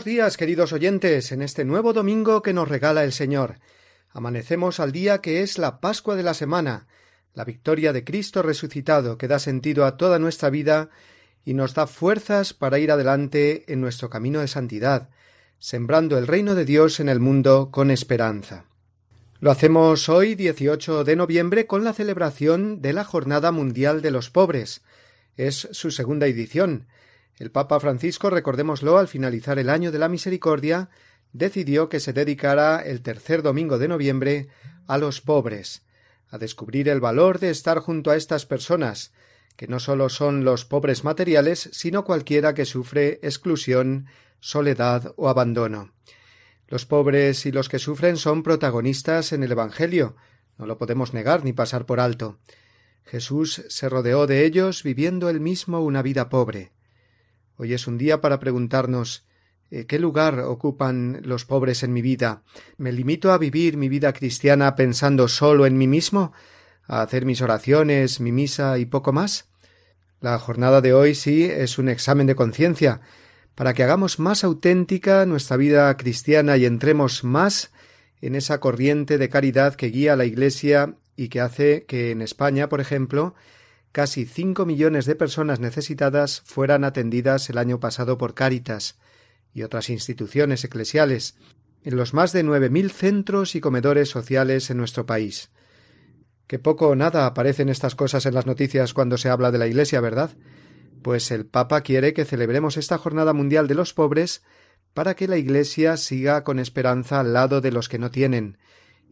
Buenos días, queridos oyentes, en este nuevo domingo que nos regala el Señor. Amanecemos al día que es la Pascua de la semana, la victoria de Cristo resucitado que da sentido a toda nuestra vida y nos da fuerzas para ir adelante en nuestro camino de santidad, sembrando el reino de Dios en el mundo con esperanza. Lo hacemos hoy, 18 de noviembre, con la celebración de la Jornada Mundial de los Pobres. Es su segunda edición, el Papa Francisco, recordémoslo, al finalizar el año de la misericordia, decidió que se dedicara el tercer domingo de noviembre a los pobres, a descubrir el valor de estar junto a estas personas, que no sólo son los pobres materiales, sino cualquiera que sufre exclusión, soledad o abandono. Los pobres y los que sufren son protagonistas en el Evangelio, no lo podemos negar ni pasar por alto. Jesús se rodeó de ellos viviendo él mismo una vida pobre. Hoy es un día para preguntarnos eh, ¿Qué lugar ocupan los pobres en mi vida? ¿Me limito a vivir mi vida cristiana pensando solo en mí mismo? ¿A hacer mis oraciones, mi misa y poco más? La jornada de hoy sí es un examen de conciencia, para que hagamos más auténtica nuestra vida cristiana y entremos más en esa corriente de caridad que guía a la Iglesia y que hace que en España, por ejemplo, casi cinco millones de personas necesitadas fueran atendidas el año pasado por Cáritas y otras instituciones eclesiales en los más de nueve mil centros y comedores sociales en nuestro país. Que poco o nada aparecen estas cosas en las noticias cuando se habla de la Iglesia, ¿verdad? Pues el Papa quiere que celebremos esta Jornada Mundial de los Pobres para que la Iglesia siga con esperanza al lado de los que no tienen,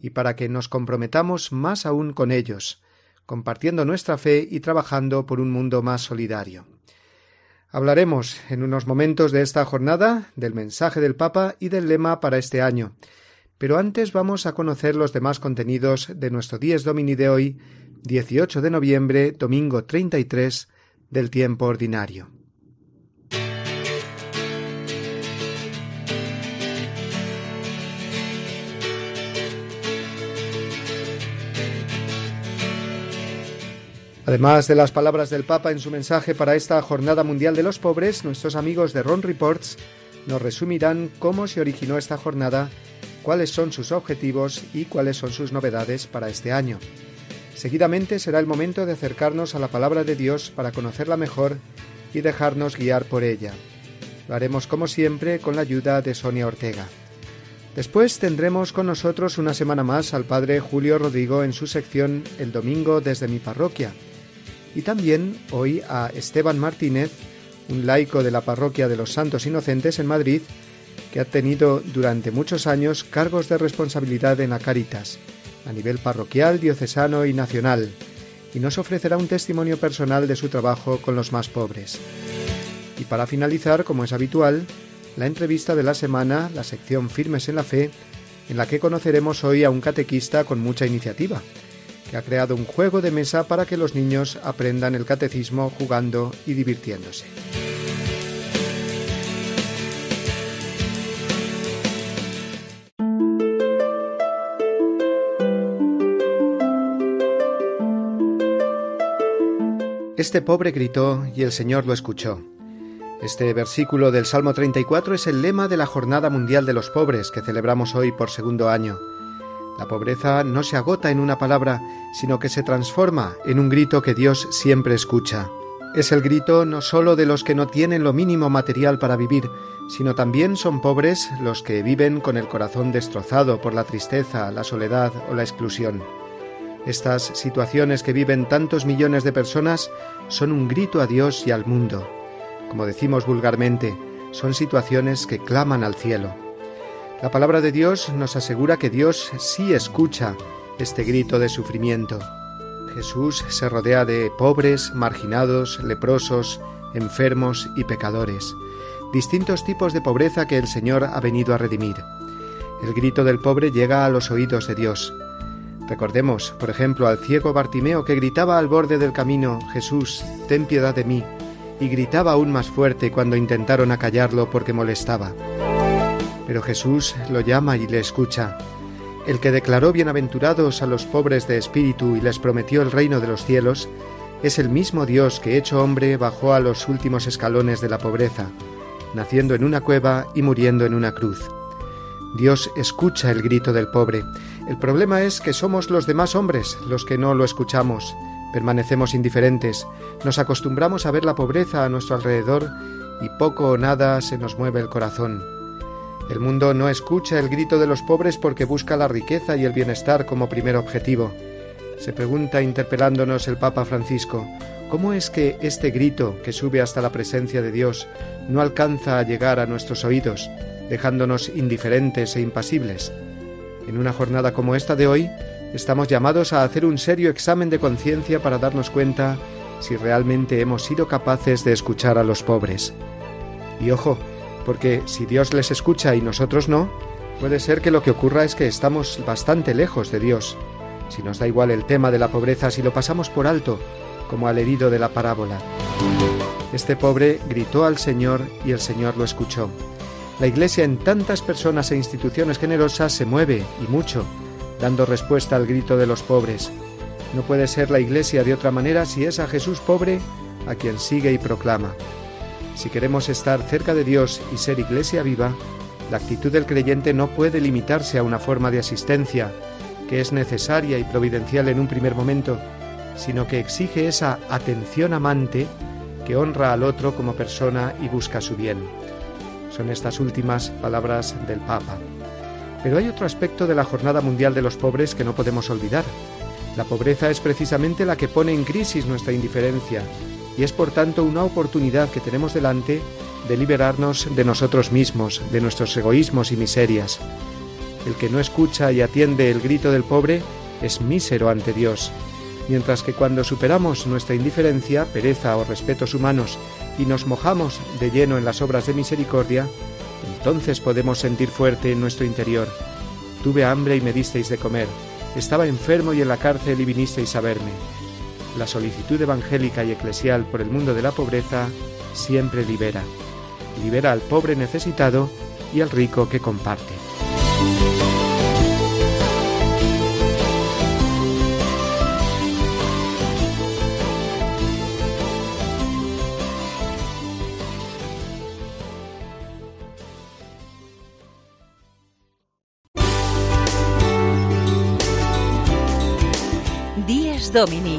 y para que nos comprometamos más aún con ellos, compartiendo nuestra fe y trabajando por un mundo más solidario. Hablaremos en unos momentos de esta jornada, del mensaje del Papa y del lema para este año. Pero antes vamos a conocer los demás contenidos de nuestro Dies Domini de hoy, 18 de noviembre, domingo 33 del tiempo ordinario. Además de las palabras del Papa en su mensaje para esta Jornada Mundial de los Pobres, nuestros amigos de Ron Reports nos resumirán cómo se originó esta jornada, cuáles son sus objetivos y cuáles son sus novedades para este año. Seguidamente será el momento de acercarnos a la palabra de Dios para conocerla mejor y dejarnos guiar por ella. Lo haremos como siempre con la ayuda de Sonia Ortega. Después tendremos con nosotros una semana más al Padre Julio Rodrigo en su sección El Domingo desde mi parroquia y también hoy a Esteban Martínez, un laico de la parroquia de los Santos Inocentes en Madrid, que ha tenido durante muchos años cargos de responsabilidad en la a nivel parroquial, diocesano y nacional, y nos ofrecerá un testimonio personal de su trabajo con los más pobres. Y para finalizar, como es habitual, la entrevista de la semana, la sección Firmes en la Fe, en la que conoceremos hoy a un catequista con mucha iniciativa, que ha creado un juego de mesa para que los niños aprendan el catecismo jugando y divirtiéndose. Este pobre gritó y el Señor lo escuchó. Este versículo del Salmo 34 es el lema de la Jornada Mundial de los Pobres que celebramos hoy por segundo año. La pobreza no se agota en una palabra, sino que se transforma en un grito que Dios siempre escucha. Es el grito no sólo de los que no tienen lo mínimo material para vivir, sino también son pobres los que viven con el corazón destrozado por la tristeza, la soledad o la exclusión. Estas situaciones que viven tantos millones de personas son un grito a Dios y al mundo. Como decimos vulgarmente, son situaciones que claman al cielo. La palabra de Dios nos asegura que Dios sí escucha este grito de sufrimiento. Jesús se rodea de pobres, marginados, leprosos, enfermos y pecadores, distintos tipos de pobreza que el Señor ha venido a redimir. El grito del pobre llega a los oídos de Dios. Recordemos, por ejemplo, al ciego Bartimeo que gritaba al borde del camino, Jesús, ten piedad de mí, y gritaba aún más fuerte cuando intentaron acallarlo porque molestaba. Pero Jesús lo llama y le escucha. El que declaró bienaventurados a los pobres de espíritu y les prometió el reino de los cielos, es el mismo Dios que hecho hombre bajó a los últimos escalones de la pobreza, naciendo en una cueva y muriendo en una cruz. Dios escucha el grito del pobre. El problema es que somos los demás hombres los que no lo escuchamos, permanecemos indiferentes, nos acostumbramos a ver la pobreza a nuestro alrededor y poco o nada se nos mueve el corazón. El mundo no escucha el grito de los pobres porque busca la riqueza y el bienestar como primer objetivo. Se pregunta interpelándonos el Papa Francisco, ¿cómo es que este grito que sube hasta la presencia de Dios no alcanza a llegar a nuestros oídos, dejándonos indiferentes e impasibles? En una jornada como esta de hoy, estamos llamados a hacer un serio examen de conciencia para darnos cuenta si realmente hemos sido capaces de escuchar a los pobres. Y ojo, porque si Dios les escucha y nosotros no, puede ser que lo que ocurra es que estamos bastante lejos de Dios. Si nos da igual el tema de la pobreza, si lo pasamos por alto, como al herido de la parábola. Este pobre gritó al Señor y el Señor lo escuchó. La Iglesia en tantas personas e instituciones generosas se mueve, y mucho, dando respuesta al grito de los pobres. No puede ser la Iglesia de otra manera si es a Jesús pobre a quien sigue y proclama. Si queremos estar cerca de Dios y ser Iglesia viva, la actitud del creyente no puede limitarse a una forma de asistencia, que es necesaria y providencial en un primer momento, sino que exige esa atención amante que honra al otro como persona y busca su bien. Son estas últimas palabras del Papa. Pero hay otro aspecto de la Jornada Mundial de los Pobres que no podemos olvidar. La pobreza es precisamente la que pone en crisis nuestra indiferencia y es por tanto una oportunidad que tenemos delante de liberarnos de nosotros mismos, de nuestros egoísmos y miserias. El que no escucha y atiende el grito del pobre es mísero ante Dios, mientras que cuando superamos nuestra indiferencia, pereza o respetos humanos y nos mojamos de lleno en las obras de misericordia, entonces podemos sentir fuerte en nuestro interior. Tuve hambre y me disteis de comer. Estaba enfermo y en la cárcel y vinisteis a verme. La solicitud evangélica y eclesial por el mundo de la pobreza siempre libera. Libera al pobre necesitado y al rico que comparte. Domini,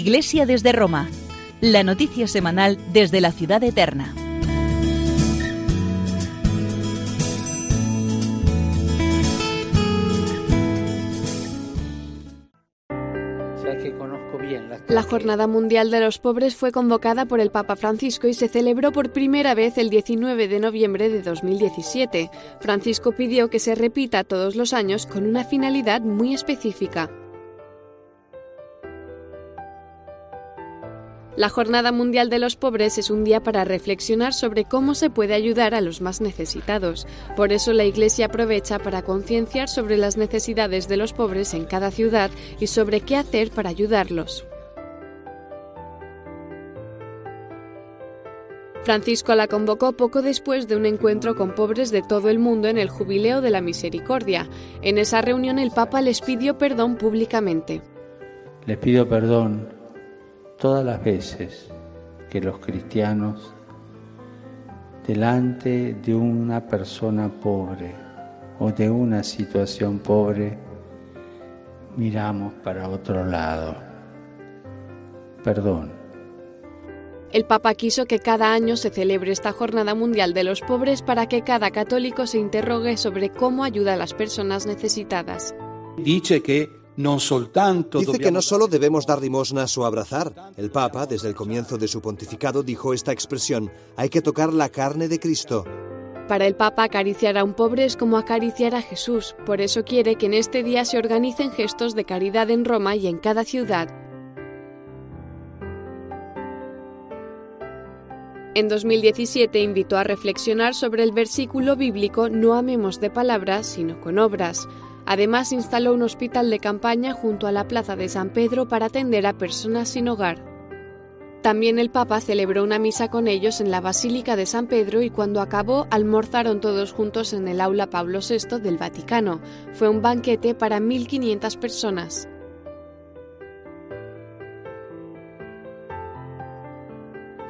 Iglesia desde Roma, la noticia semanal desde la ciudad eterna. La Jornada Mundial de los Pobres fue convocada por el Papa Francisco y se celebró por primera vez el 19 de noviembre de 2017. Francisco pidió que se repita todos los años con una finalidad muy específica, La Jornada Mundial de los Pobres es un día para reflexionar sobre cómo se puede ayudar a los más necesitados. Por eso la Iglesia aprovecha para concienciar sobre las necesidades de los pobres en cada ciudad y sobre qué hacer para ayudarlos. Francisco la convocó poco después de un encuentro con pobres de todo el mundo en el Jubileo de la Misericordia. En esa reunión el Papa les pidió perdón públicamente. Les pido perdón todas las veces que los cristianos delante de una persona pobre o de una situación pobre miramos para otro lado. Perdón. El Papa quiso que cada año se celebre esta Jornada Mundial de los Pobres para que cada católico se interrogue sobre cómo ayuda a las personas necesitadas. Dice que Dice que no solo debemos dar limosnas o abrazar. El Papa, desde el comienzo de su pontificado, dijo esta expresión, hay que tocar la carne de Cristo. Para el Papa, acariciar a un pobre es como acariciar a Jesús. Por eso quiere que en este día se organicen gestos de caridad en Roma y en cada ciudad. En 2017 invitó a reflexionar sobre el versículo bíblico No amemos de palabras, sino con obras. Además, instaló un hospital de campaña junto a la Plaza de San Pedro para atender a personas sin hogar. También el Papa celebró una misa con ellos en la Basílica de San Pedro y cuando acabó almorzaron todos juntos en el aula Pablo VI del Vaticano. Fue un banquete para 1.500 personas.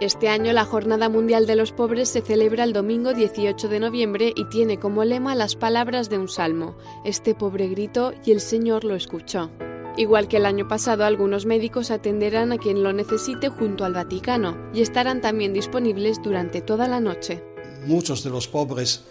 Este año la Jornada Mundial de los Pobres se celebra el domingo 18 de noviembre y tiene como lema las palabras de un salmo. Este pobre gritó y el Señor lo escuchó. Igual que el año pasado, algunos médicos atenderán a quien lo necesite junto al Vaticano y estarán también disponibles durante toda la noche. Muchos de los pobres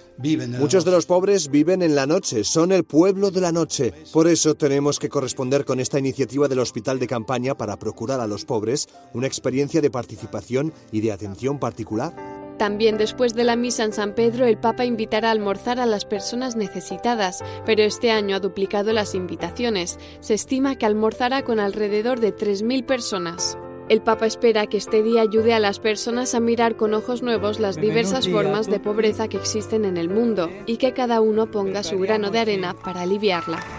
Muchos de los pobres viven en la noche, son el pueblo de la noche. Por eso tenemos que corresponder con esta iniciativa del Hospital de Campaña para procurar a los pobres una experiencia de participación y de atención particular. También después de la misa en San Pedro, el Papa invitará a almorzar a las personas necesitadas, pero este año ha duplicado las invitaciones. Se estima que almorzará con alrededor de 3.000 personas. El Papa espera que este día ayude a las personas a mirar con ojos nuevos las diversas formas de pobreza que existen en el mundo y que cada uno ponga su grano de arena para aliviarla.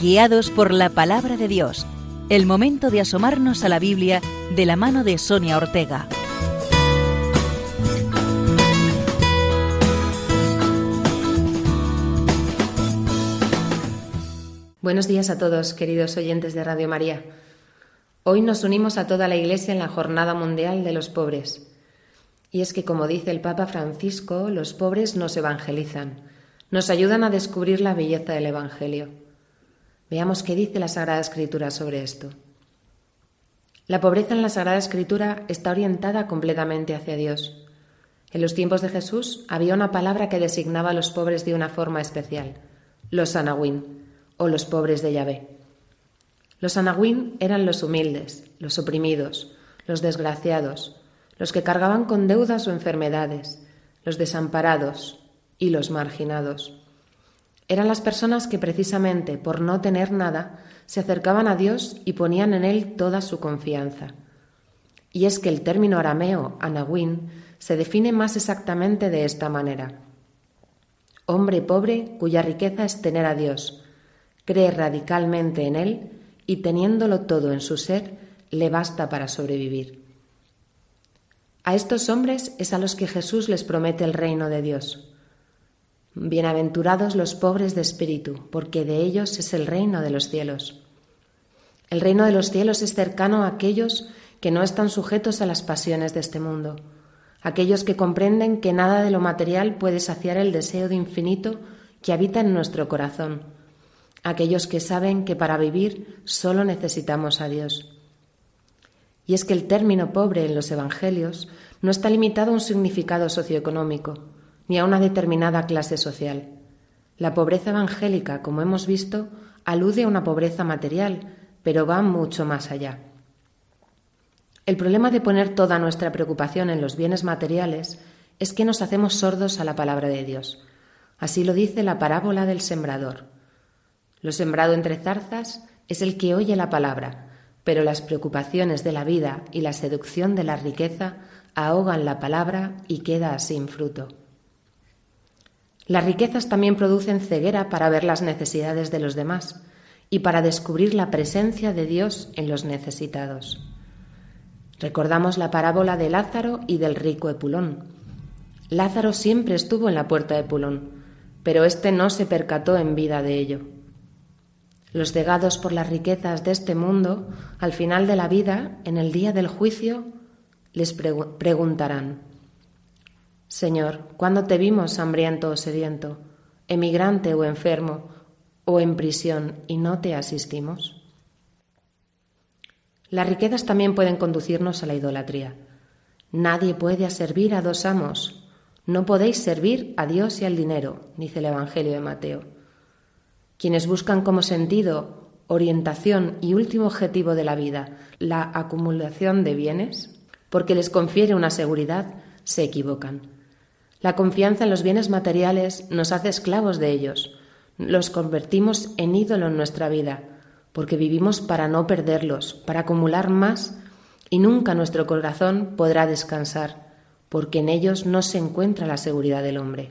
Guiados por la palabra de Dios. El momento de asomarnos a la Biblia de la mano de Sonia Ortega. Buenos días a todos, queridos oyentes de Radio María. Hoy nos unimos a toda la Iglesia en la Jornada Mundial de los Pobres. Y es que, como dice el Papa Francisco, los pobres nos evangelizan, nos ayudan a descubrir la belleza del Evangelio. Veamos qué dice la Sagrada Escritura sobre esto. La pobreza en la Sagrada Escritura está orientada completamente hacia Dios. En los tiempos de Jesús había una palabra que designaba a los pobres de una forma especial, los anahuín, o los pobres de Yahvé. Los anahuín eran los humildes, los oprimidos, los desgraciados, los que cargaban con deudas o enfermedades, los desamparados y los marginados. Eran las personas que precisamente por no tener nada se acercaban a Dios y ponían en Él toda su confianza. Y es que el término arameo, anawin, se define más exactamente de esta manera. Hombre pobre cuya riqueza es tener a Dios, cree radicalmente en Él y teniéndolo todo en su ser, le basta para sobrevivir. A estos hombres es a los que Jesús les promete el reino de Dios. Bienaventurados los pobres de espíritu, porque de ellos es el reino de los cielos. El reino de los cielos es cercano a aquellos que no están sujetos a las pasiones de este mundo, aquellos que comprenden que nada de lo material puede saciar el deseo de infinito que habita en nuestro corazón, aquellos que saben que para vivir solo necesitamos a Dios. Y es que el término pobre en los Evangelios no está limitado a un significado socioeconómico, ni a una determinada clase social. La pobreza evangélica, como hemos visto, alude a una pobreza material, pero va mucho más allá. El problema de poner toda nuestra preocupación en los bienes materiales es que nos hacemos sordos a la palabra de Dios. Así lo dice la parábola del sembrador. Lo sembrado entre zarzas es el que oye la palabra, pero las preocupaciones de la vida y la seducción de la riqueza ahogan la palabra y queda sin fruto. Las riquezas también producen ceguera para ver las necesidades de los demás y para descubrir la presencia de Dios en los necesitados. Recordamos la parábola de Lázaro y del rico Epulón. Lázaro siempre estuvo en la puerta de Epulón, pero éste no se percató en vida de ello. Los cegados por las riquezas de este mundo, al final de la vida, en el día del juicio, les preguntarán, Señor, ¿cuándo te vimos hambriento o sediento, emigrante o enfermo, o en prisión y no te asistimos? Las riquezas también pueden conducirnos a la idolatría. Nadie puede servir a dos amos. No podéis servir a Dios y al dinero, dice el Evangelio de Mateo. Quienes buscan como sentido, orientación y último objetivo de la vida la acumulación de bienes, porque les confiere una seguridad, se equivocan. La confianza en los bienes materiales nos hace esclavos de ellos, los convertimos en ídolo en nuestra vida, porque vivimos para no perderlos, para acumular más, y nunca nuestro corazón podrá descansar, porque en ellos no se encuentra la seguridad del hombre.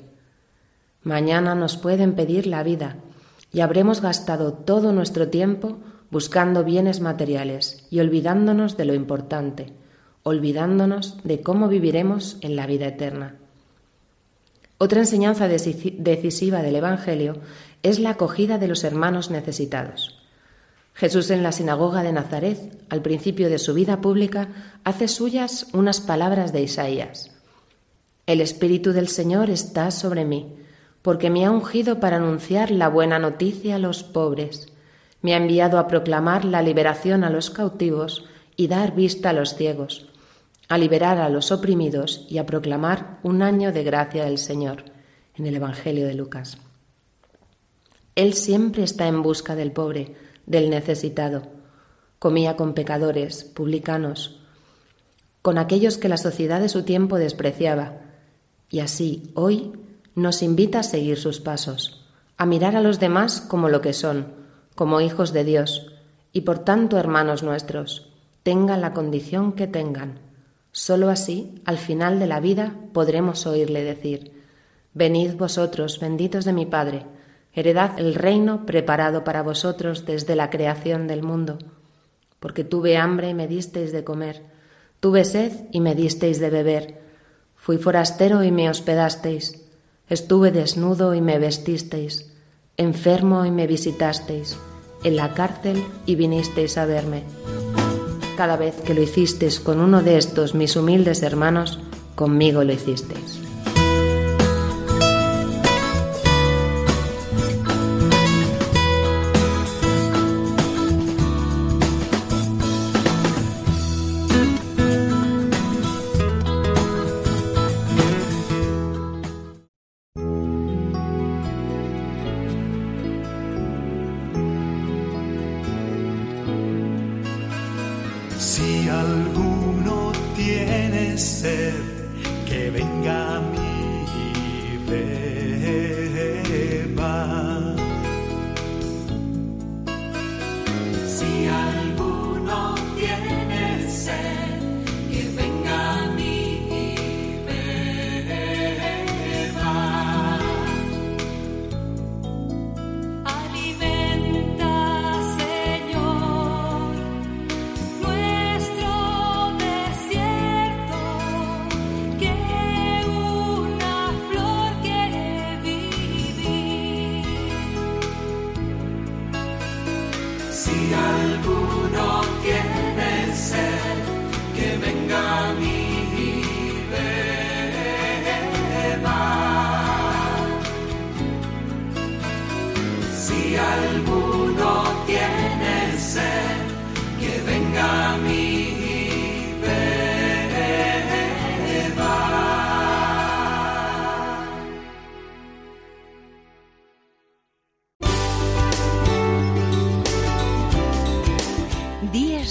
Mañana nos pueden pedir la vida, y habremos gastado todo nuestro tiempo buscando bienes materiales y olvidándonos de lo importante, olvidándonos de cómo viviremos en la vida eterna. Otra enseñanza decisiva del Evangelio es la acogida de los hermanos necesitados. Jesús en la sinagoga de Nazaret, al principio de su vida pública, hace suyas unas palabras de Isaías. El Espíritu del Señor está sobre mí, porque me ha ungido para anunciar la buena noticia a los pobres, me ha enviado a proclamar la liberación a los cautivos y dar vista a los ciegos, a liberar a los oprimidos y a proclamar un año de gracia del Señor, en el Evangelio de Lucas. Él siempre está en busca del pobre, del necesitado. Comía con pecadores, publicanos, con aquellos que la sociedad de su tiempo despreciaba. Y así, hoy, nos invita a seguir sus pasos, a mirar a los demás como lo que son, como hijos de Dios, y por tanto hermanos nuestros, tengan la condición que tengan. Solo así, al final de la vida, podremos oírle decir, Venid vosotros, benditos de mi Padre, Heredad el reino preparado para vosotros desde la creación del mundo, porque tuve hambre y me disteis de comer, tuve sed y me disteis de beber, fui forastero y me hospedasteis, estuve desnudo y me vestisteis, enfermo y me visitasteis, en la cárcel y vinisteis a verme. Cada vez que lo hicisteis con uno de estos mis humildes hermanos, conmigo lo hicisteis.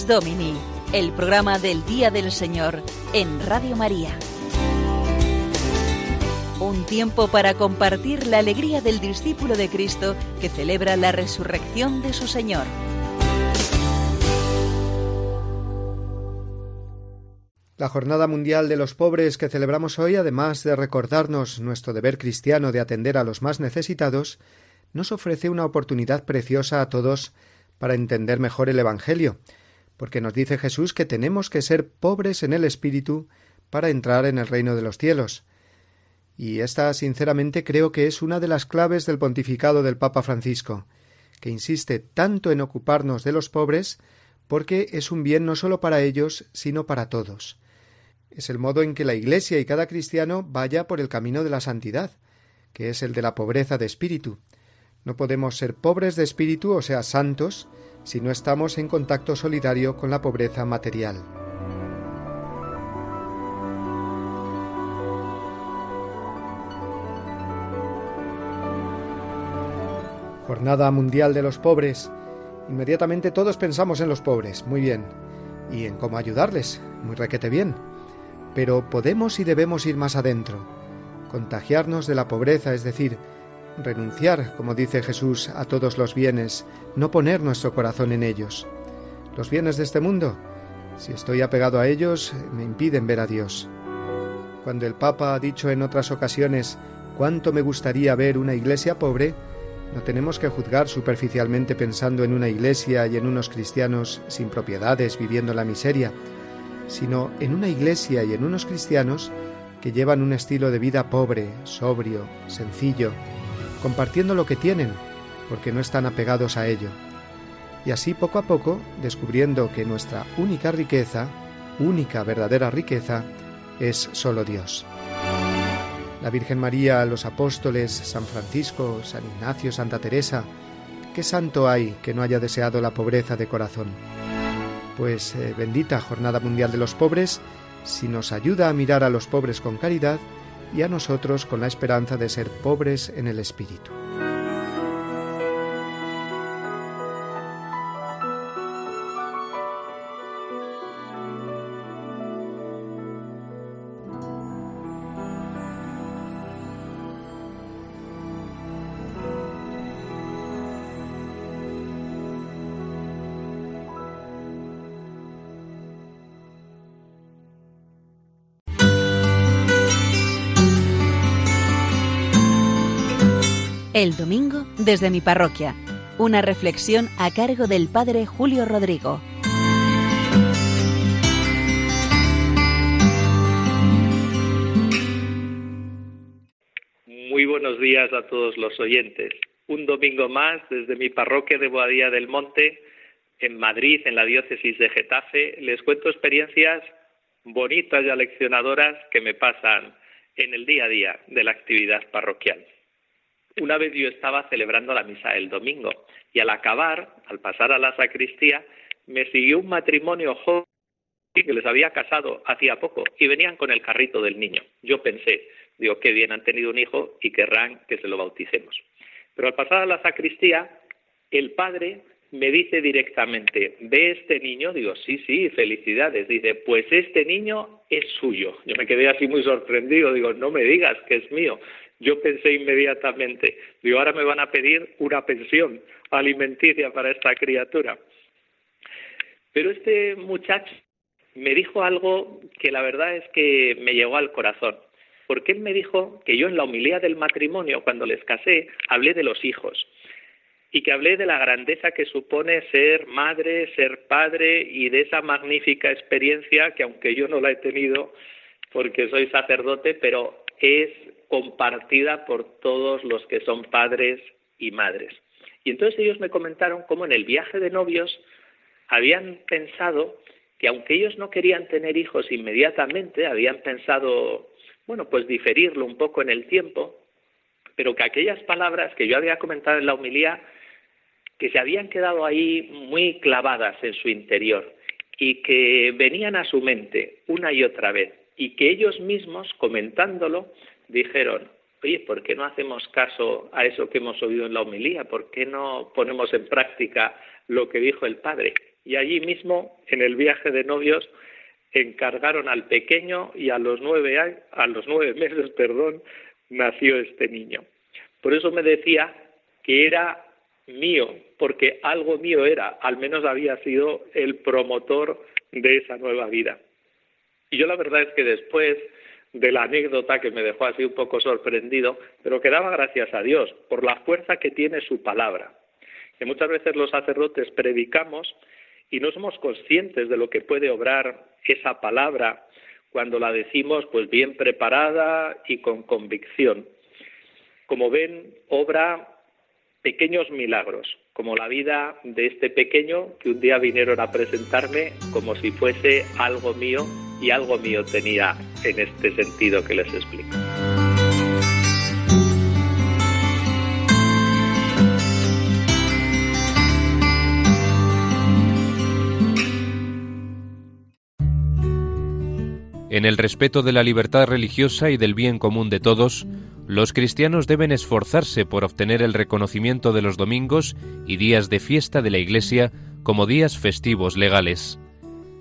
Domini, el programa del Día del Señor en Radio María. Un tiempo para compartir la alegría del discípulo de Cristo que celebra la resurrección de su Señor. La Jornada Mundial de los Pobres que celebramos hoy, además de recordarnos nuestro deber cristiano de atender a los más necesitados, nos ofrece una oportunidad preciosa a todos para entender mejor el Evangelio, porque nos dice Jesús que tenemos que ser pobres en el espíritu para entrar en el reino de los cielos. Y esta, sinceramente, creo que es una de las claves del pontificado del Papa Francisco, que insiste tanto en ocuparnos de los pobres, porque es un bien no solo para ellos, sino para todos es el modo en que la Iglesia y cada cristiano vaya por el camino de la santidad, que es el de la pobreza de espíritu. No podemos ser pobres de espíritu, o sea, santos, si no estamos en contacto solidario con la pobreza material. Jornada Mundial de los Pobres. Inmediatamente todos pensamos en los pobres, muy bien, y en cómo ayudarles, muy requete bien. Pero podemos y debemos ir más adentro, contagiarnos de la pobreza, es decir, renunciar, como dice Jesús, a todos los bienes, no poner nuestro corazón en ellos. Los bienes de este mundo, si estoy apegado a ellos, me impiden ver a Dios. Cuando el Papa ha dicho en otras ocasiones cuánto me gustaría ver una iglesia pobre, no tenemos que juzgar superficialmente pensando en una iglesia y en unos cristianos sin propiedades viviendo la miseria, sino en una iglesia y en unos cristianos que llevan un estilo de vida pobre, sobrio, sencillo, compartiendo lo que tienen, porque no están apegados a ello. Y así poco a poco descubriendo que nuestra única riqueza, única verdadera riqueza, es solo Dios. La Virgen María, los apóstoles, San Francisco, San Ignacio, Santa Teresa, ¿qué santo hay que no haya deseado la pobreza de corazón? Pues eh, bendita Jornada Mundial de los Pobres, si nos ayuda a mirar a los pobres con caridad y a nosotros con la esperanza de ser pobres en el espíritu. El domingo desde mi parroquia. Una reflexión a cargo del Padre Julio Rodrigo. Muy buenos días a todos los oyentes. Un domingo más desde mi parroquia de Boadía del Monte, en Madrid, en la diócesis de Getafe, les cuento experiencias bonitas y aleccionadoras que me pasan en el día a día de la actividad parroquial. Una vez yo estaba celebrando la misa el domingo y al acabar, al pasar a la sacristía, me siguió un matrimonio joven que les había casado hacía poco y venían con el carrito del niño. Yo pensé, digo, qué bien han tenido un hijo y querrán que se lo bauticemos. Pero al pasar a la sacristía, el padre me dice directamente, ¿ve este niño? Digo, sí, sí, felicidades. Dice, pues este niño es suyo. Yo me quedé así muy sorprendido, digo, no me digas que es mío. Yo pensé inmediatamente, digo, ahora me van a pedir una pensión alimenticia para esta criatura. Pero este muchacho me dijo algo que la verdad es que me llegó al corazón, porque él me dijo que yo en la humildad del matrimonio, cuando les casé, hablé de los hijos y que hablé de la grandeza que supone ser madre, ser padre y de esa magnífica experiencia que aunque yo no la he tenido porque soy sacerdote, pero es compartida por todos los que son padres y madres. Y entonces ellos me comentaron cómo en el viaje de novios habían pensado que aunque ellos no querían tener hijos inmediatamente, habían pensado, bueno, pues diferirlo un poco en el tiempo, pero que aquellas palabras que yo había comentado en la homilía, que se habían quedado ahí muy clavadas en su interior y que venían a su mente una y otra vez, y que ellos mismos, comentándolo, dijeron, oye, ¿por qué no hacemos caso a eso que hemos oído en la homilía? ¿Por qué no ponemos en práctica lo que dijo el Padre? y allí mismo, en el viaje de novios, encargaron al pequeño y a los nueve, a los nueve meses, perdón, nació este niño. Por eso me decía que era mío, porque algo mío era, al menos había sido el promotor de esa nueva vida. Y yo la verdad es que después de la anécdota que me dejó así un poco sorprendido, pero que daba gracias a Dios por la fuerza que tiene su palabra. Que muchas veces los sacerdotes predicamos y no somos conscientes de lo que puede obrar esa palabra cuando la decimos pues bien preparada y con convicción. Como ven, obra pequeños milagros, como la vida de este pequeño que un día vinieron a presentarme como si fuese algo mío y algo mío tenía en este sentido que les explico. En el respeto de la libertad religiosa y del bien común de todos, los cristianos deben esforzarse por obtener el reconocimiento de los domingos y días de fiesta de la Iglesia como días festivos legales.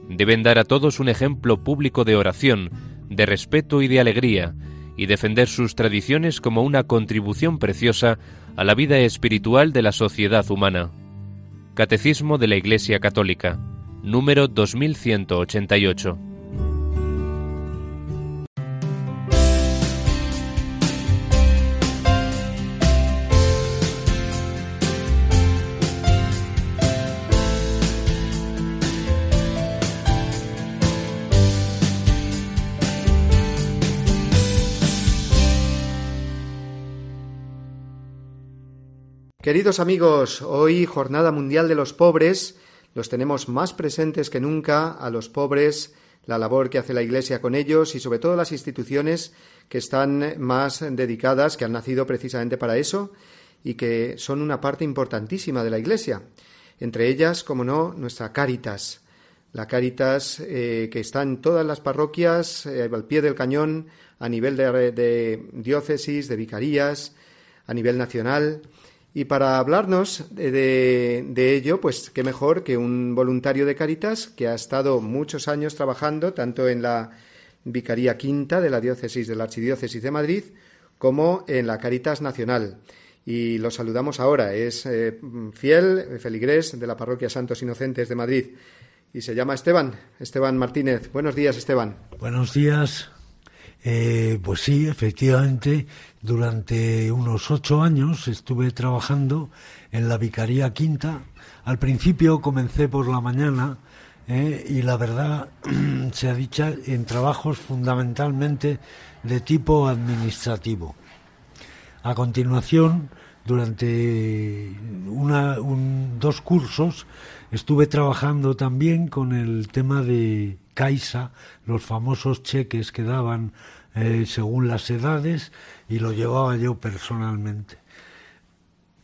Deben dar a todos un ejemplo público de oración, de respeto y de alegría, y defender sus tradiciones como una contribución preciosa a la vida espiritual de la sociedad humana. Catecismo de la Iglesia Católica, número 2188. Queridos amigos, hoy Jornada Mundial de los Pobres, los tenemos más presentes que nunca a los pobres, la labor que hace la Iglesia con ellos y sobre todo las instituciones que están más dedicadas, que han nacido precisamente para eso y que son una parte importantísima de la Iglesia. Entre ellas, como no, nuestra Cáritas, la Cáritas eh, que está en todas las parroquias, eh, al pie del cañón, a nivel de diócesis, de vicarías, a nivel nacional y para hablarnos de, ello, pues qué mejor que un voluntario de Caritas que ha estado muchos años trabajando tanto en la Vicaría Quinta de la Diócesis de la Archidiócesis de Madrid como en la Caritas Nacional. Y lo saludamos ahora. Es eh, fiel, feligrés de la Parroquia Santos Inocentes de Madrid. Y se llama Esteban, Esteban Martínez. Buenos días, Esteban. Buenos días. Eh, pues sí, efectivamente, durante unos ocho años estuve trabajando en la Vicaría Quinta. Al principio comencé por la mañana eh, y la verdad se ha dicho en trabajos fundamentalmente de tipo administrativo. A continuación, durante dos cursos, estuve trabajando también con el tema de Caixa, los famosos cheques que daban eh, según las edades, y lo llevaba yo personalmente.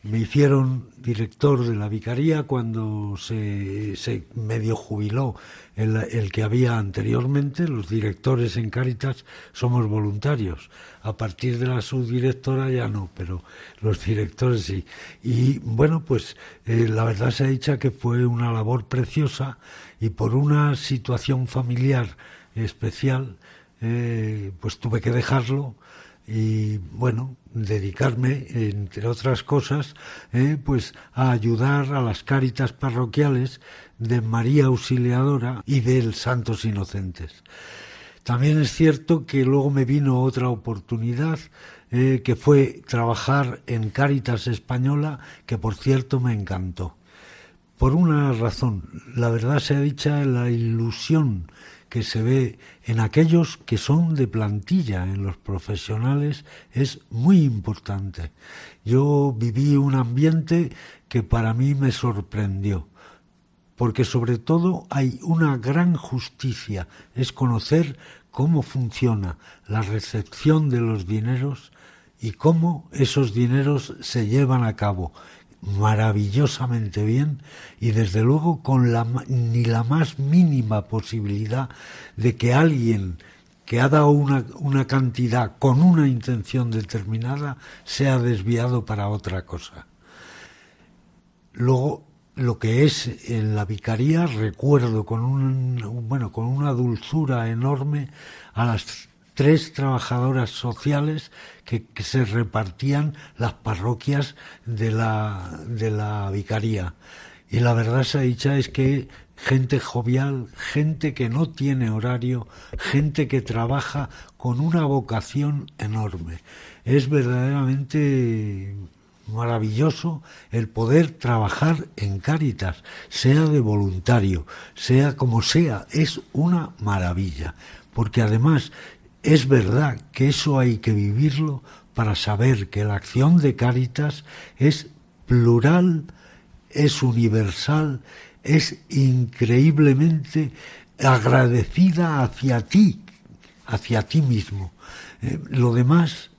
Me hicieron director de la vicaría cuando se, se medio jubiló el, el, que había anteriormente. Los directores en Cáritas somos voluntarios. A partir de la subdirectora ya no, pero los directores sí. Y bueno, pues eh, la verdad se ha dicho que fue una labor preciosa y por una situación familiar especial, eh, pues tuve que dejarlo y bueno, dedicarme, entre otras cosas, eh, pues a ayudar a las cáritas parroquiales de María Auxiliadora y del Santos Inocentes. También es cierto que luego me vino otra oportunidad eh, que fue trabajar en Cáritas Española, que por cierto me encantó. Por una razón, la verdad se ha dicha la ilusión que se ve en aquellos que son de plantilla, en los profesionales, es muy importante. Yo viví un ambiente que para mí me sorprendió, porque sobre todo hay una gran justicia, es conocer cómo funciona la recepción de los dineros y cómo esos dineros se llevan a cabo maravillosamente bien y desde luego con la, ni la más mínima posibilidad de que alguien que ha dado una, una cantidad con una intención determinada sea desviado para otra cosa. Luego, lo que es en la vicaría recuerdo con un, bueno con una dulzura enorme a las tres trabajadoras sociales que, se repartían las parroquias de la, de la vicaría. Y la verdad se ha dicha es que gente jovial, gente que no tiene horario, gente que trabaja con una vocación enorme. Es verdaderamente maravilloso el poder trabajar en Cáritas, sea de voluntario, sea como sea, es una maravilla, porque además es verdad que eso hay que vivirlo para saber que la acción de Cáritas es plural, es universal, es increíblemente agradecida hacia ti, hacia ti mismo. Eh, lo demás,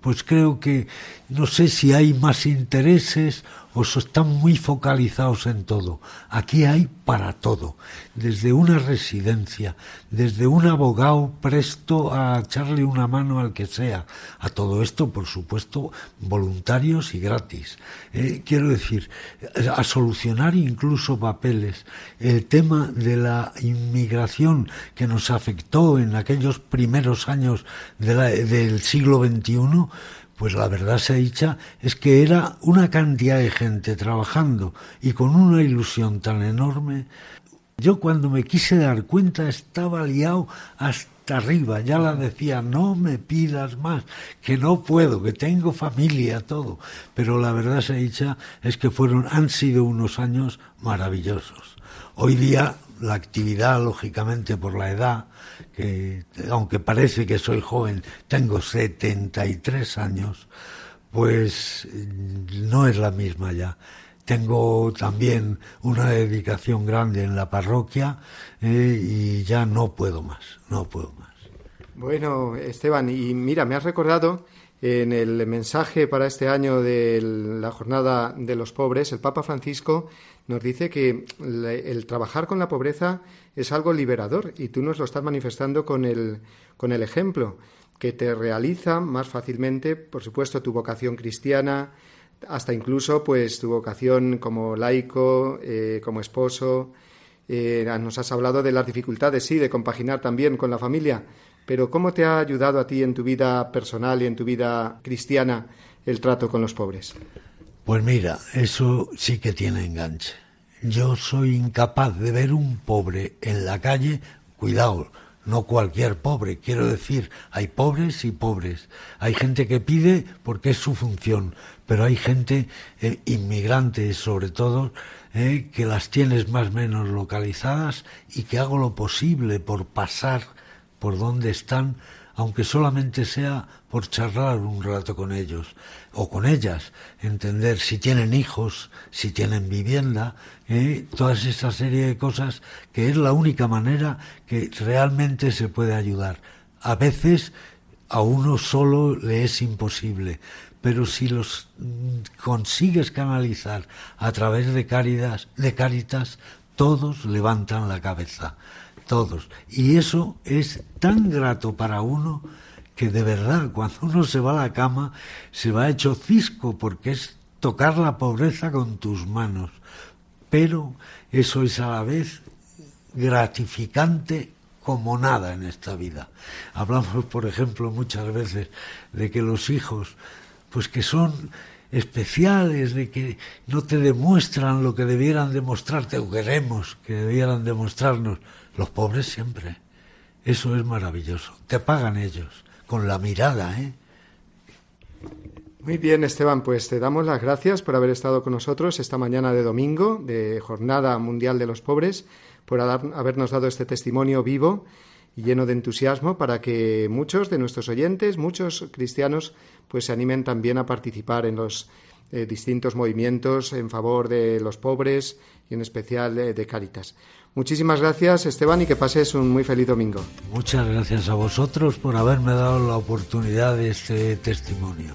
pues creo que no sé si hay más intereses o están muy focalizados en todo. Aquí hay para todo, desde una residencia, desde un abogado presto a echarle una mano al que sea, a todo esto, por supuesto, voluntarios y gratis. Eh, quiero decir, a solucionar incluso papeles. El tema de la inmigración que nos afectó en aquellos primeros años del siglo XXI, pues la verdad se dicha es que era una cantidad de gente trabajando y con una ilusión tan enorme. Yo cuando me quise dar cuenta estaba liado hasta arriba, ya la decía, no me pidas más, que no puedo, que tengo familia, todo. Pero la verdad se dicha es que fueron, han sido unos años maravillosos. Hoy día la actividad, lógicamente, por la edad, que aunque parece que soy joven, tengo 73 años, pues no es la misma ya. Tengo también una dedicación grande en la parroquia eh, y ya no puedo más, no puedo más. Bueno, Esteban, y mira, me has recordado en el mensaje para este año de la jornada de los pobres, el Papa Francisco nos dice que el trabajar con la pobreza es algo liberador y tú nos lo estás manifestando con el, con el ejemplo, que te realiza más fácilmente, por supuesto, tu vocación cristiana, hasta incluso pues tu vocación como laico, eh, como esposo. Eh, nos has hablado de las dificultades, sí, de compaginar también con la familia, pero ¿cómo te ha ayudado a ti en tu vida personal y en tu vida cristiana el trato con los pobres? Pues mira, eso sí que tiene enganche. Yo soy incapaz de ver un pobre en la calle, cuidado, no cualquier pobre, quiero decir, hay pobres y pobres. Hay gente que pide porque es su función, pero hay gente, eh, inmigrantes sobre todo, eh, que las tienes más o menos localizadas y que hago lo posible por pasar por donde están aunque solamente sea por charlar un rato con ellos o con ellas, entender si tienen hijos, si tienen vivienda, ¿eh? toda esa serie de cosas que es la única manera que realmente se puede ayudar. A veces a uno solo le es imposible, pero si los mm, consigues canalizar a través de Cáritas, de Cáritas, todos levantan la cabeza todos. Y eso es tan grato para uno que de verdad cuando uno se va a la cama se va hecho cisco porque es tocar la pobreza con tus manos. Pero eso es a la vez gratificante como nada en esta vida. Hablamos, por ejemplo, muchas veces de que los hijos, pues que son especiales, de que no te demuestran lo que debieran demostrarte o queremos que debieran demostrarnos. Los pobres siempre. Eso es maravilloso. Te pagan ellos, con la mirada, ¿eh? Muy bien, Esteban, pues te damos las gracias por haber estado con nosotros esta mañana de domingo, de Jornada Mundial de los Pobres, por habernos dado este testimonio vivo y lleno de entusiasmo para que muchos de nuestros oyentes, muchos cristianos, pues se animen también a participar en los eh, distintos movimientos en favor de los pobres y en especial de, Cáritas. Muchísimas gracias, Esteban, y que pases un muy feliz domingo. Muchas gracias a vosotros por haberme dado la oportunidad de este testimonio.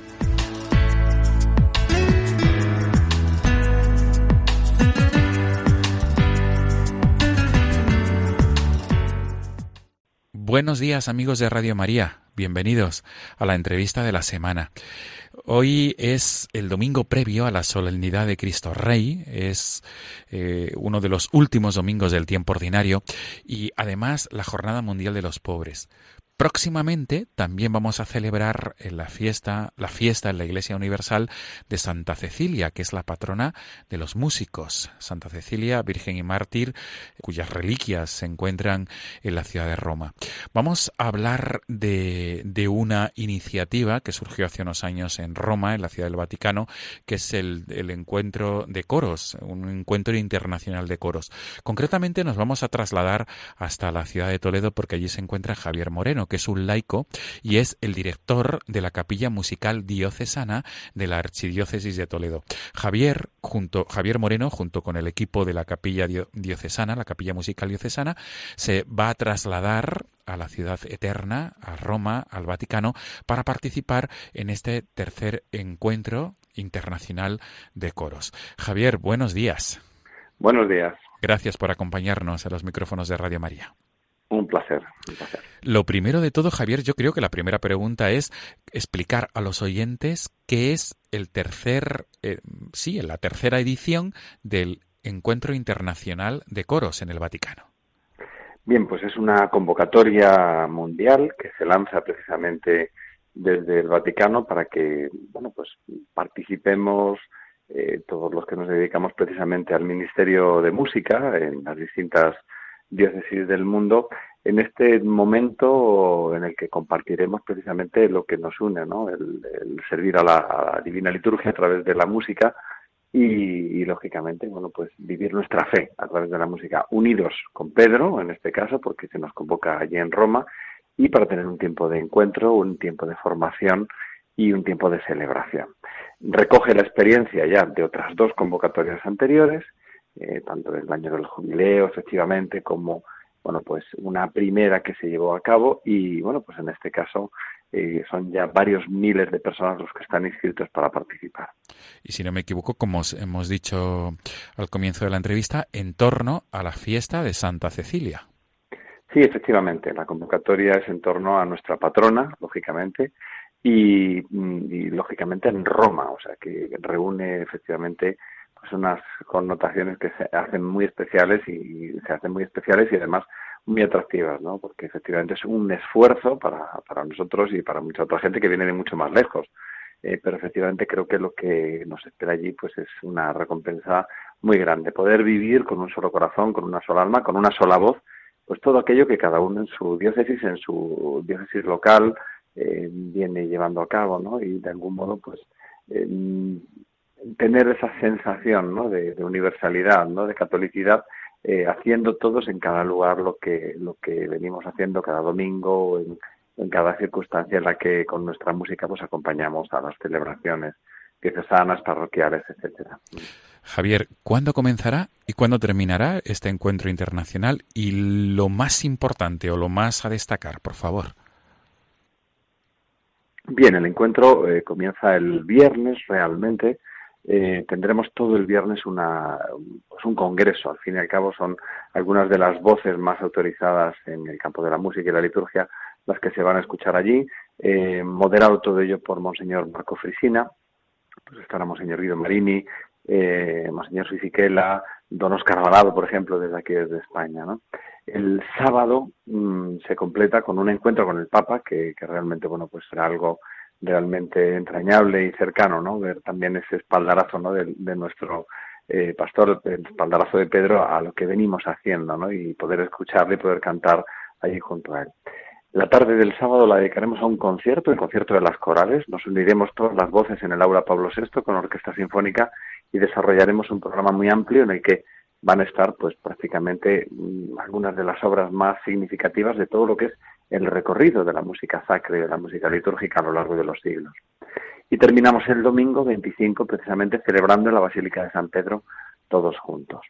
Buenos días amigos de Radio María, bienvenidos a la entrevista de la semana. Hoy es el domingo previo a la solemnidad de Cristo Rey, es eh, uno de los últimos domingos del tiempo ordinario y además la Jornada Mundial de los Pobres. Próximamente también vamos a celebrar la fiesta, la fiesta en la Iglesia Universal de Santa Cecilia, que es la patrona de los músicos. Santa Cecilia, Virgen y Mártir, cuyas reliquias se encuentran en la ciudad de Roma. Vamos a hablar de, de una iniciativa que surgió hace unos años en Roma, en la ciudad del Vaticano, que es el, el encuentro de coros, un encuentro internacional de coros. Concretamente nos vamos a trasladar hasta la ciudad de Toledo porque allí se encuentra Javier Moreno, que es un laico y es el director de la capilla musical diocesana de la Archidiócesis de Toledo. Javier, junto, Javier Moreno, junto con el equipo de la capilla diocesana, la capilla musical diocesana, se va a trasladar a la ciudad eterna, a Roma, al Vaticano, para participar en este tercer encuentro internacional de coros. Javier, buenos días. Buenos días. Gracias por acompañarnos a los micrófonos de Radio María. Un placer, un placer. Lo primero de todo, Javier, yo creo que la primera pregunta es explicar a los oyentes qué es el tercer, eh, sí, la tercera edición del Encuentro Internacional de Coros en el Vaticano. Bien, pues es una convocatoria mundial que se lanza precisamente desde el Vaticano para que, bueno, pues participemos eh, todos los que nos dedicamos precisamente al Ministerio de Música en las distintas diócesis del mundo en este momento en el que compartiremos precisamente lo que nos une, ¿no? el, servir a la, divina liturgia a través de la música y, lógicamente, bueno, pues vivir nuestra fe a través de la música, unidos con Pedro, en este caso, porque se nos convoca allí en Roma, y para tener un tiempo de encuentro, un tiempo de formación y un tiempo de celebración. Recoge la experiencia ya de otras dos convocatorias anteriores, eh, tanto del año del jubileo, efectivamente, como bueno, pues una primera que se llevó a cabo y bueno, pues en este caso eh, son ya varios miles de personas los que están inscritos para participar. Y si no me equivoco, como hemos dicho al comienzo de la entrevista, en torno a la fiesta de Santa Cecilia. Sí, efectivamente, la convocatoria es en torno a nuestra patrona, lógicamente, y, y lógicamente en Roma, o sea que reúne efectivamente pues unas connotaciones que se hacen muy especiales y, se hacen muy especiales y además muy atractivas, ¿no? Porque efectivamente es un esfuerzo para, para nosotros y para mucha otra gente que viene de mucho más lejos. Eh, pero efectivamente creo que lo que nos espera allí pues es una recompensa muy grande. Poder vivir con un solo corazón, con una sola alma, con una sola voz, pues todo aquello que cada uno en su diócesis, en su diócesis local, eh, viene llevando a cabo, ¿no? Y de algún modo, pues, eh, tener esa sensación ¿no? de, universalidad, ¿no? de catolicidad, eh, haciendo todos en cada lugar lo que, lo que venimos haciendo cada domingo, en, en cada circunstancia en la que con nuestra música pues acompañamos a las celebraciones diocesanas, parroquiales, etcétera. Javier, ¿cuándo comenzará y cuándo terminará este encuentro internacional? Y lo más importante o lo más a destacar, por favor. Bien, el encuentro eh, comienza el viernes realmente eh, tendremos todo el viernes una, pues un congreso. Al fin y al cabo son algunas de las voces más autorizadas en el campo de la música y la liturgia las que se van a escuchar allí. Eh, moderado todo ello por Monseñor Marco Frisina, pues estará Monseñor Guido Marini, eh, Monseñor Fisiquela, Don Oscar Alvarado, por ejemplo, desde aquí, desde España. El sábado mm, se completa con un encuentro con el Papa, que, que realmente, bueno, pues será algo realmente entrañable y cercano, ¿no? Ver también ese espaldarazo, ¿no? De, nuestro eh, pastor, el espaldarazo de Pedro a lo que venimos haciendo, ¿no? Y poder escucharle y poder cantar allí junto a él. La tarde del sábado la dedicaremos a un concierto, el concierto de las corales. Nos uniremos todas las voces en el aula Pablo VI con Orquesta Sinfónica y desarrollaremos un programa muy amplio en el que van a estar pues prácticamente mm, algunas de las obras más significativas de todo lo que es el recorrido de la música sacra y de la música litúrgica a lo largo de los siglos. Y terminamos el domingo 25 precisamente celebrando en la Basílica de San Pedro todos juntos.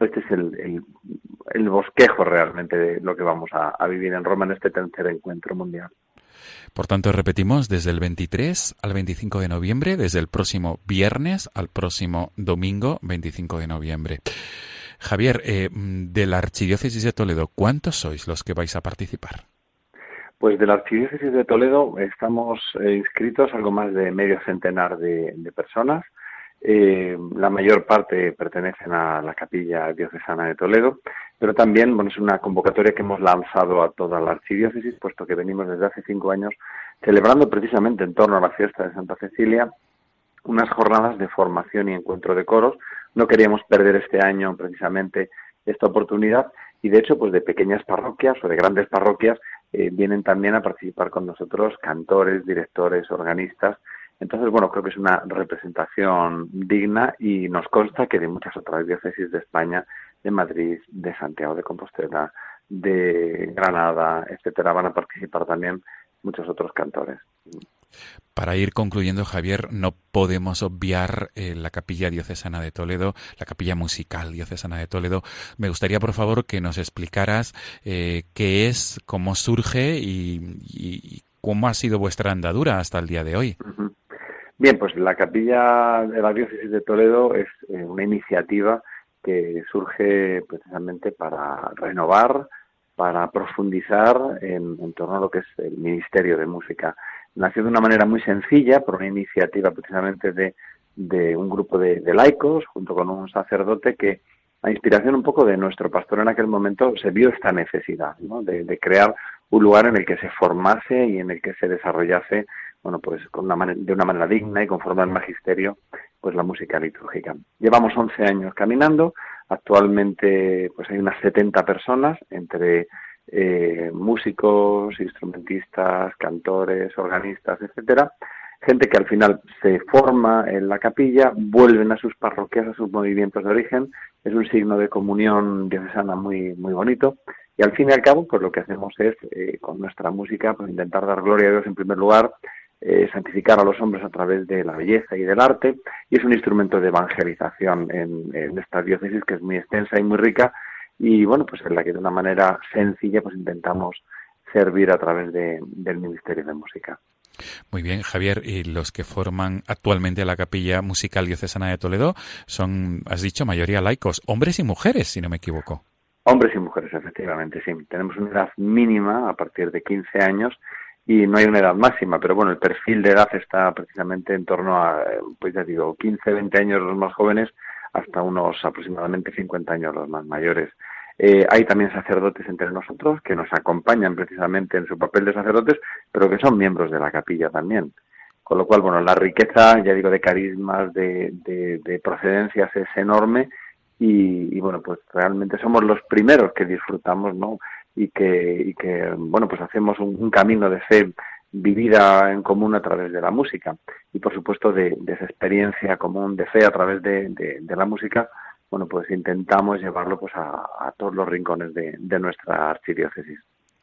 Este es el, el, bosquejo realmente de lo que vamos a, a vivir en Roma en este tercer encuentro mundial. Por tanto, repetimos desde el 23 al 25 de noviembre, desde el próximo viernes al próximo domingo 25 de noviembre. Javier, eh, de la Archidiócesis de Toledo, ¿cuántos sois los que vais a participar? Pues de la Archidiócesis de Toledo estamos eh, inscritos algo más de medio centenar de, personas. Eh, la mayor parte pertenecen a la capilla diocesana de Toledo, pero también bueno, es una convocatoria que hemos lanzado a toda la archidiócesis, puesto que venimos desde hace cinco años celebrando precisamente en torno a la fiesta de Santa Cecilia unas jornadas de formación y encuentro de coros no queríamos perder este año precisamente esta oportunidad y de hecho pues de pequeñas parroquias o de grandes parroquias eh, vienen también a participar con nosotros cantores, directores, organistas. Entonces, bueno, creo que es una representación digna y nos consta que de muchas otras diócesis de España, de Madrid, de Santiago de Compostela, de Granada, etcétera, van a participar también muchos otros cantores. Para ir concluyendo, Javier, no podemos obviar eh, la capilla diocesana de Toledo, la capilla musical diocesana de Toledo. Me gustaría, por favor, que nos explicaras eh, qué es, cómo surge y, cómo ha sido vuestra andadura hasta el día de hoy. Bien, pues la capilla de la diócesis de Toledo es eh, una iniciativa que surge precisamente para renovar, para profundizar en torno a lo que es el Ministerio de Música nació de una manera muy sencilla por una iniciativa precisamente de, de un grupo de, laicos junto con un sacerdote que a inspiración un poco de nuestro pastor en aquel momento, se vio esta necesidad ¿no? de, de, crear un lugar en el que se formase y en el que se desarrollase, bueno, pues con una de una manera digna y conforme al magisterio, pues la música litúrgica. Llevamos 11 años caminando, actualmente pues hay unas 70 personas entre eh, músicos, instrumentistas, cantores, organistas, etcétera, gente que al final se forma en la capilla, vuelven a sus parroquias, a sus movimientos de origen, es un signo de comunión diocesana muy, muy bonito, y al fin y al cabo, pues lo que hacemos es, eh, con nuestra música, pues intentar dar gloria a Dios en primer lugar, eh, santificar a los hombres a través de la belleza y del arte, y es un instrumento de evangelización en, en esta diócesis que es muy extensa y muy rica, y bueno, pues en la que de una manera sencilla pues intentamos servir a través de, del Ministerio de Música. Muy bien, Javier, y los que forman actualmente la Capilla Musical Diocesana de Toledo son, has dicho, mayoría laicos, hombres y mujeres, si no me equivoco. Hombres y mujeres, efectivamente, sí. Tenemos una edad mínima a partir de 15 años y no hay una edad máxima, pero bueno, el perfil de edad está precisamente en torno a, pues ya digo, 15, 20 años los más jóvenes hasta unos aproximadamente 50 años los más mayores. Eh, hay también sacerdotes entre nosotros que nos acompañan precisamente en su papel de sacerdotes, pero que son miembros de la capilla también. Con lo cual, bueno, la riqueza, ya digo, de carismas, de, de, procedencias es enorme y, bueno, pues realmente somos los primeros que disfrutamos, ¿no? Y que, y que bueno, pues hacemos un, camino de fe vivida en común a través de la música y por supuesto de, esa experiencia común de fe a través de, de la música bueno, pues intentamos llevarlo pues a, todos los rincones de, nuestra archidiócesis.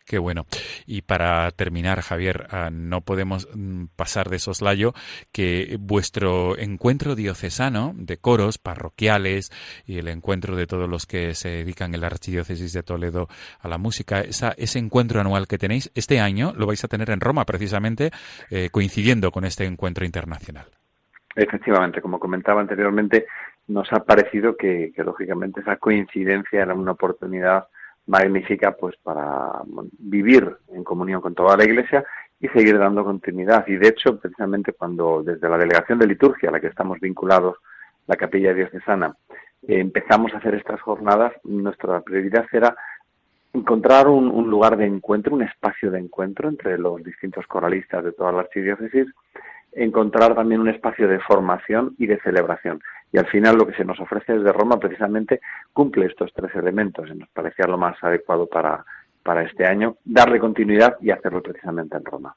Qué bueno. Y para terminar, Javier, ah, no podemos mm, pasar de soslayo que vuestro encuentro diocesano de coros parroquiales y el encuentro de todos los que se dedican en la archidiócesis de Toledo a la música, ese encuentro anual que tenéis, este año lo vais a tener en Roma, precisamente eh, coincidiendo con este encuentro internacional. Efectivamente, como comentaba anteriormente, nos ha parecido que, lógicamente esa coincidencia era una oportunidad magnífica pues para vivir en comunión con toda la Iglesia y seguir dando continuidad. Y de hecho, precisamente cuando desde la delegación de liturgia a la que estamos vinculados, la Capilla Diocesana, eh, empezamos a hacer estas jornadas, nuestra prioridad era encontrar un, un, lugar de encuentro, un espacio de encuentro entre los distintos coralistas de toda la archidiócesis, encontrar también un espacio de formación y de celebración. Y al final lo que se nos ofrece desde Roma precisamente cumple estos tres elementos y nos parecía lo más adecuado para, para este año, darle continuidad y hacerlo precisamente en Roma.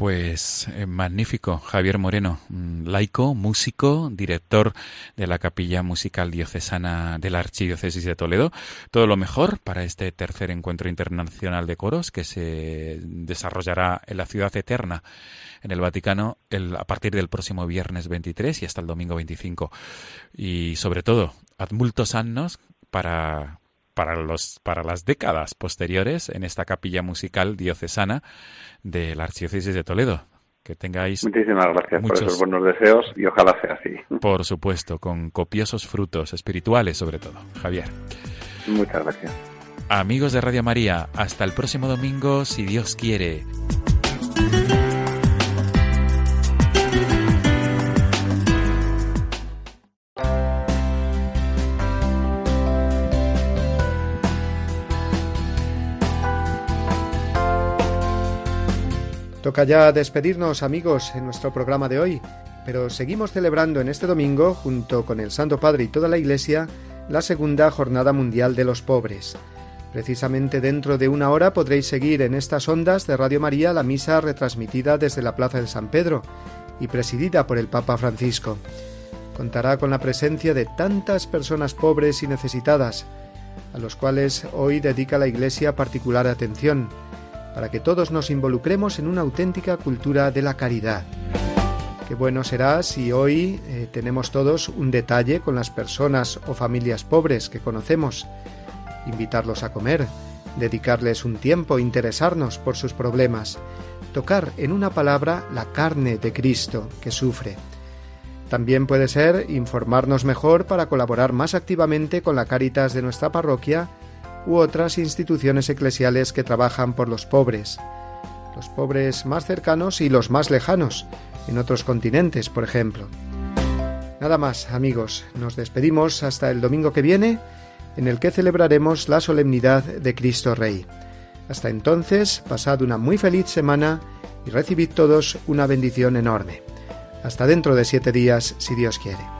Pues eh, magnífico, Javier Moreno, mm, laico, músico, director de la Capilla Musical Diocesana de la Archidiócesis de Toledo. Todo lo mejor para este tercer encuentro internacional de coros que se desarrollará en la Ciudad Eterna, en el Vaticano, a partir del próximo viernes 23 y hasta el domingo 25. Y sobre todo, ad multos annos para para, los, para las décadas posteriores en esta capilla musical diocesana de la Archidiócesis de Toledo. Que tengáis. Muchísimas gracias por esos buenos deseos y ojalá sea así. Por supuesto, con copiosos frutos espirituales, sobre todo. Javier. Muchas gracias. Amigos de Radio María, hasta el próximo domingo, si Dios quiere. Toca ya despedirnos amigos en nuestro programa de hoy, pero seguimos celebrando en este domingo, junto con el Santo Padre y toda la Iglesia, la segunda Jornada Mundial de los Pobres. Precisamente dentro de una hora podréis seguir en estas ondas de Radio María la misa retransmitida desde la Plaza de San Pedro y presidida por el Papa Francisco. Contará con la presencia de tantas personas pobres y necesitadas, a los cuales hoy dedica la Iglesia particular atención para que todos nos involucremos en una auténtica cultura de la caridad. Qué bueno será si hoy eh, tenemos todos un detalle con las personas o familias pobres que conocemos, invitarlos a comer, dedicarles un tiempo, interesarnos por sus problemas, tocar en una palabra la carne de Cristo que sufre. También puede ser informarnos mejor para colaborar más activamente con la Caritas de nuestra parroquia u otras instituciones eclesiales que trabajan por los pobres, los pobres más cercanos y los más lejanos, en otros continentes, por ejemplo. Nada más, amigos, nos despedimos hasta el domingo que viene, en el que celebraremos la solemnidad de Cristo Rey. Hasta entonces, pasad una muy feliz semana y recibid todos una bendición enorme. Hasta dentro de siete días, si Dios quiere.